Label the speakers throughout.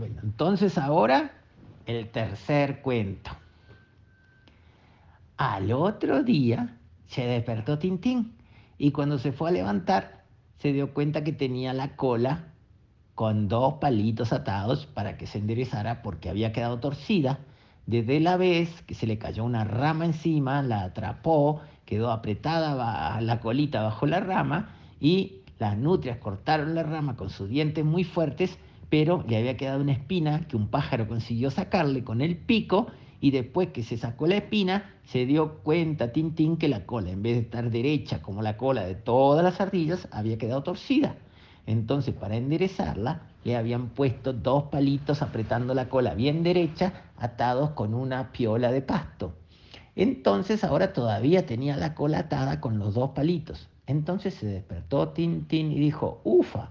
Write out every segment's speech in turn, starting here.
Speaker 1: Bueno, entonces ahora el tercer cuento. Al otro día se despertó Tintín y cuando se fue a levantar se dio cuenta que tenía la cola con dos palitos atados para que se enderezara porque había quedado torcida. Desde la vez que se le cayó una rama encima, la atrapó, quedó apretada la colita bajo la rama y las nutrias cortaron la rama con sus dientes muy fuertes, pero le había quedado una espina que un pájaro consiguió sacarle con el pico y después que se sacó la espina, se dio cuenta Tintín que la cola, en vez de estar derecha como la cola de todas las ardillas, había quedado torcida. Entonces, para enderezarla, le habían puesto dos palitos apretando la cola bien derecha, atados con una piola de pasto. Entonces, ahora todavía tenía la cola atada con los dos palitos. Entonces se despertó Tintín y dijo, ufa,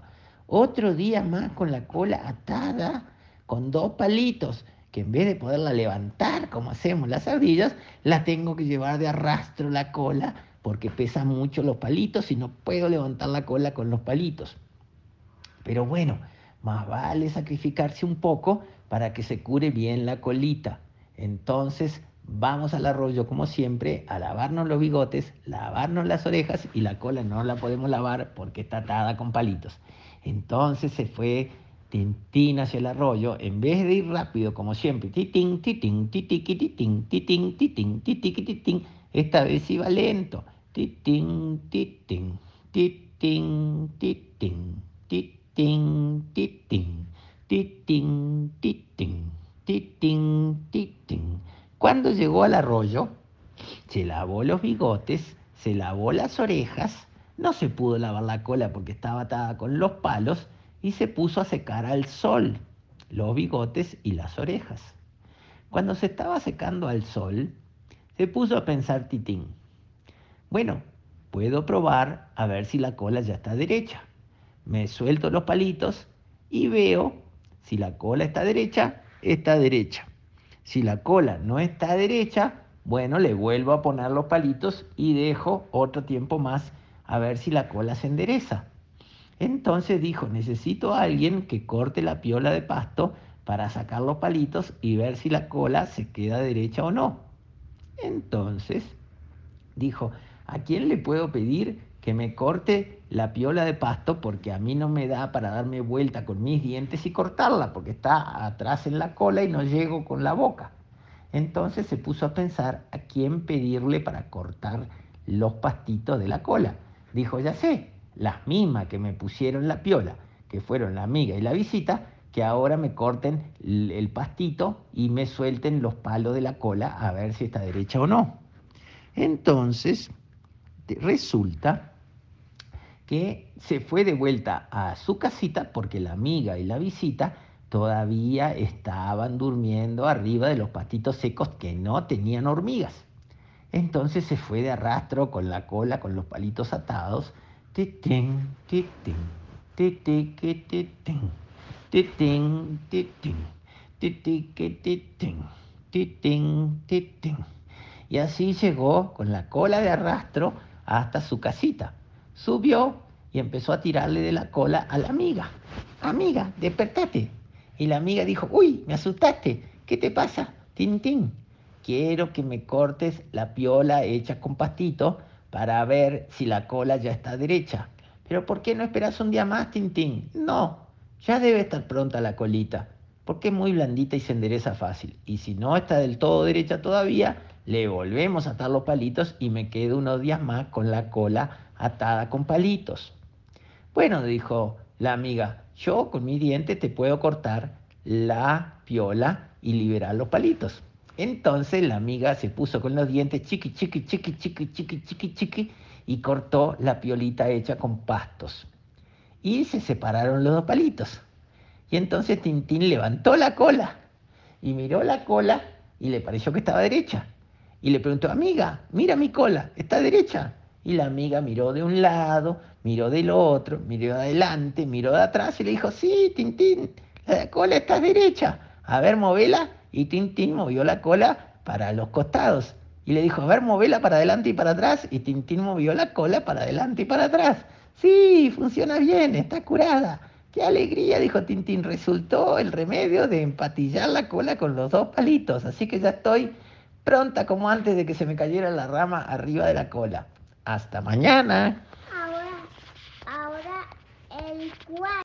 Speaker 1: otro día más con la cola atada, con dos palitos que en vez de poderla levantar como hacemos las ardillas, la tengo que llevar de arrastro la cola porque pesa mucho los palitos y no puedo levantar la cola con los palitos. Pero bueno, más vale sacrificarse un poco para que se cure bien la colita. Entonces vamos al arroyo como siempre a lavarnos los bigotes, lavarnos las orejas y la cola no la podemos lavar porque está atada con palitos. Entonces se fue Tintín hacia el arroyo, en vez de ir rápido como siempre, titín, titín, titiqui, titín, titín, esta vez iba lento, titín, titín, titín, titín, titín, titín, titín, titín, titín, titín. Cuando llegó al arroyo, se lavó los bigotes, se lavó las orejas, no se pudo lavar la cola porque estaba atada con los palos, y se puso a secar al sol los bigotes y las orejas. Cuando se estaba secando al sol, se puso a pensar Titín. Bueno, puedo probar a ver si la cola ya está derecha. Me suelto los palitos y veo si la cola está derecha, está derecha. Si la cola no está derecha, bueno, le vuelvo a poner los palitos y dejo otro tiempo más a ver si la cola se endereza. Entonces dijo, necesito a alguien que corte la piola de pasto para sacar los palitos y ver si la cola se queda derecha o no. Entonces dijo, ¿a quién le puedo pedir que me corte la piola de pasto porque a mí no me da para darme vuelta con mis dientes y cortarla porque está atrás en la cola y no llego con la boca? Entonces se puso a pensar a quién pedirle para cortar los pastitos de la cola. Dijo, ya sé, las mismas que me pusieron la piola, que fueron la amiga y la visita, que ahora me corten el pastito y me suelten los palos de la cola a ver si está derecha o no. Entonces, resulta que se fue de vuelta a su casita porque la amiga y la visita todavía estaban durmiendo arriba de los pastitos secos que no tenían hormigas. Entonces se fue de arrastro con la cola, con los palitos atados, titín, titín, titín, titín, titín, titín, titín, titín. Y así llegó con la cola de arrastro hasta su casita. Subió y empezó a tirarle de la cola a la amiga. Amiga, despertate. Y la amiga dijo, uy, me asustaste. ¿Qué te pasa? Tintín. Quiero que me cortes la piola hecha con pastito para ver si la cola ya está derecha. Pero ¿por qué no esperas un día más, Tintín? No, ya debe estar pronta la colita, porque es muy blandita y se endereza fácil. Y si no está del todo derecha todavía, le volvemos a atar los palitos y me quedo unos días más con la cola atada con palitos. Bueno, dijo la amiga, yo con mi diente te puedo cortar la piola y liberar los palitos. Entonces la amiga se puso con los dientes chiqui, chiqui, chiqui, chiqui, chiqui, chiqui, chiqui y cortó la piolita hecha con pastos. Y se separaron los dos palitos. Y entonces Tintín levantó la cola y miró la cola y le pareció que estaba derecha. Y le preguntó, amiga, mira mi cola, ¿está derecha? Y la amiga miró de un lado, miró del otro, miró de adelante, miró de atrás y le dijo, sí, Tintín, la cola está derecha. A ver, movela y Tintín movió la cola para los costados. Y le dijo, a ver, movela para adelante y para atrás. Y Tintín movió la cola para adelante y para atrás. Sí, funciona bien, está curada. ¡Qué alegría! Dijo Tintín. Resultó el remedio de empatillar la cola con los dos palitos. Así que ya estoy pronta como antes de que se me cayera la rama arriba de la cola. Hasta mañana.